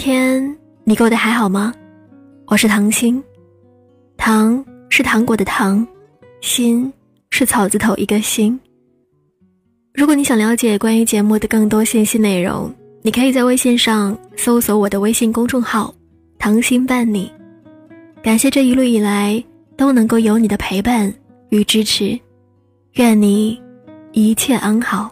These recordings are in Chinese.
天你过得还好吗？我是唐心，糖是糖果的糖，心是草字头一个心。如果你想了解关于节目的更多信息内容，你可以在微信上搜索我的微信公众号“糖心伴你”。感谢这一路以来都能够有你的陪伴与支持，愿你一切安好。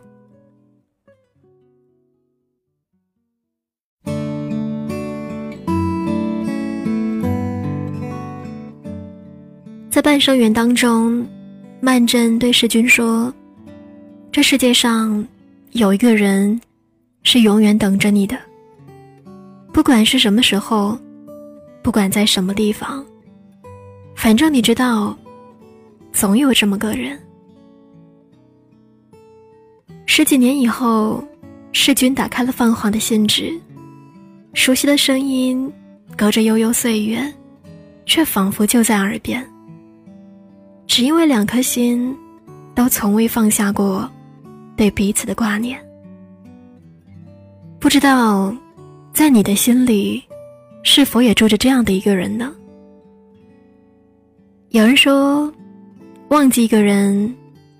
在半生缘当中，曼桢对世君说：“这世界上有一个人是永远等着你的，不管是什么时候，不管在什么地方，反正你知道，总有这么个人。”十几年以后，世君打开了泛黄的信纸，熟悉的声音隔着悠悠岁月，却仿佛就在耳边。只因为两颗心，都从未放下过对彼此的挂念。不知道，在你的心里，是否也住着这样的一个人呢？有人说，忘记一个人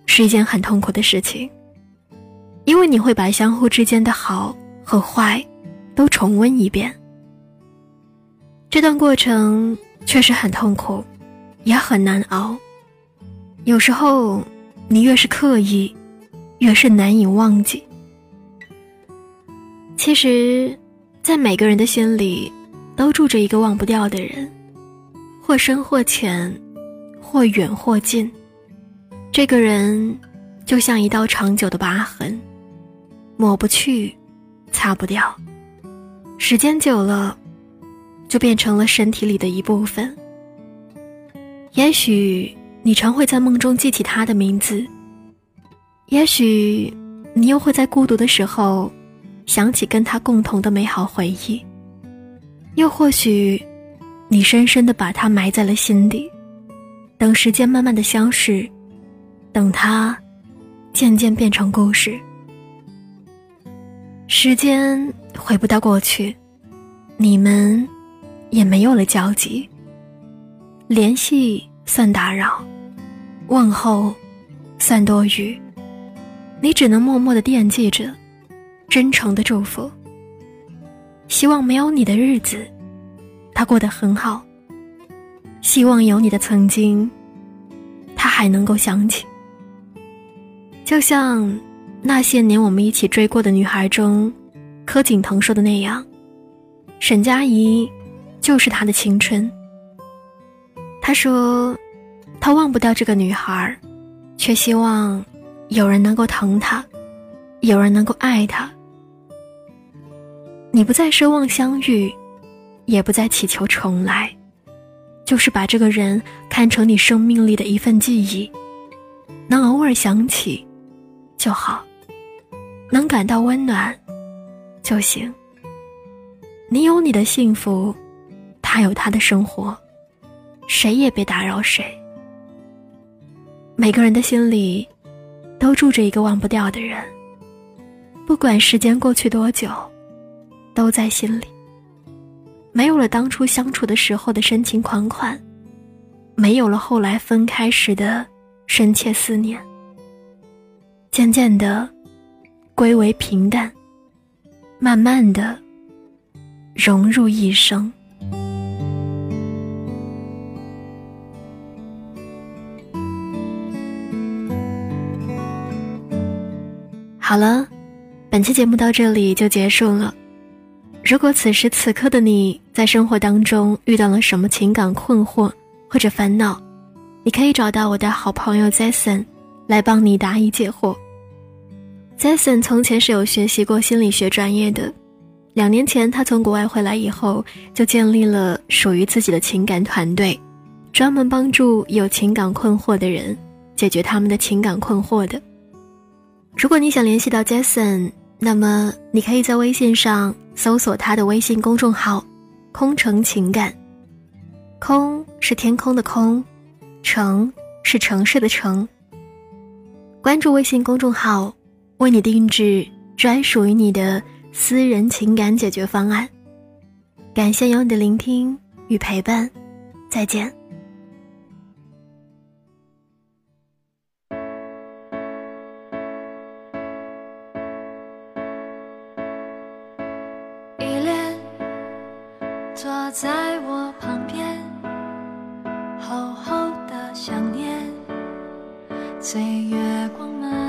是一件很痛苦的事情，因为你会把相互之间的好和坏都重温一遍。这段过程确实很痛苦，也很难熬。有时候，你越是刻意，越是难以忘记。其实，在每个人的心里，都住着一个忘不掉的人，或深或浅，或远或近。这个人，就像一道长久的疤痕，抹不去，擦不掉。时间久了，就变成了身体里的一部分。也许。你常会在梦中记起他的名字，也许你又会在孤独的时候想起跟他共同的美好回忆，又或许你深深的把他埋在了心底，等时间慢慢的消逝，等他渐渐变成故事。时间回不到过去，你们也没有了交集，联系算打扰。问候，算多余。你只能默默的惦记着，真诚的祝福。希望没有你的日子，他过得很好。希望有你的曾经，他还能够想起。就像那些年我们一起追过的女孩中，柯景腾说的那样，沈佳宜就是他的青春。他说。他忘不掉这个女孩，却希望有人能够疼她，有人能够爱她。你不再奢望相遇，也不再祈求重来，就是把这个人看成你生命里的一份记忆，能偶尔想起就好，能感到温暖就行。你有你的幸福，他有他的生活，谁也别打扰谁。每个人的心里，都住着一个忘不掉的人。不管时间过去多久，都在心里。没有了当初相处的时候的深情款款，没有了后来分开时的深切思念。渐渐的，归为平淡，慢慢的，融入一生。好了，本期节目到这里就结束了。如果此时此刻的你在生活当中遇到了什么情感困惑或者烦恼，你可以找到我的好朋友 Jason 来帮你答疑解惑。Jason 从前是有学习过心理学专业的，两年前他从国外回来以后，就建立了属于自己的情感团队，专门帮助有情感困惑的人解决他们的情感困惑的。如果你想联系到 jason 那么你可以在微信上搜索他的微信公众号空城情感空是天空的空城是城市的城。关注微信公众号为你定制专属于你的私人情感解决方案。感谢有你的聆听与陪伴再见。在我旁边，厚厚的想念，岁月光满。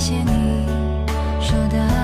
谢谢你说的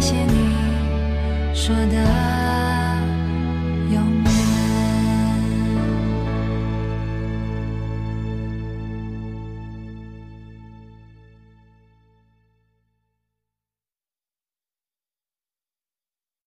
谢谢你说的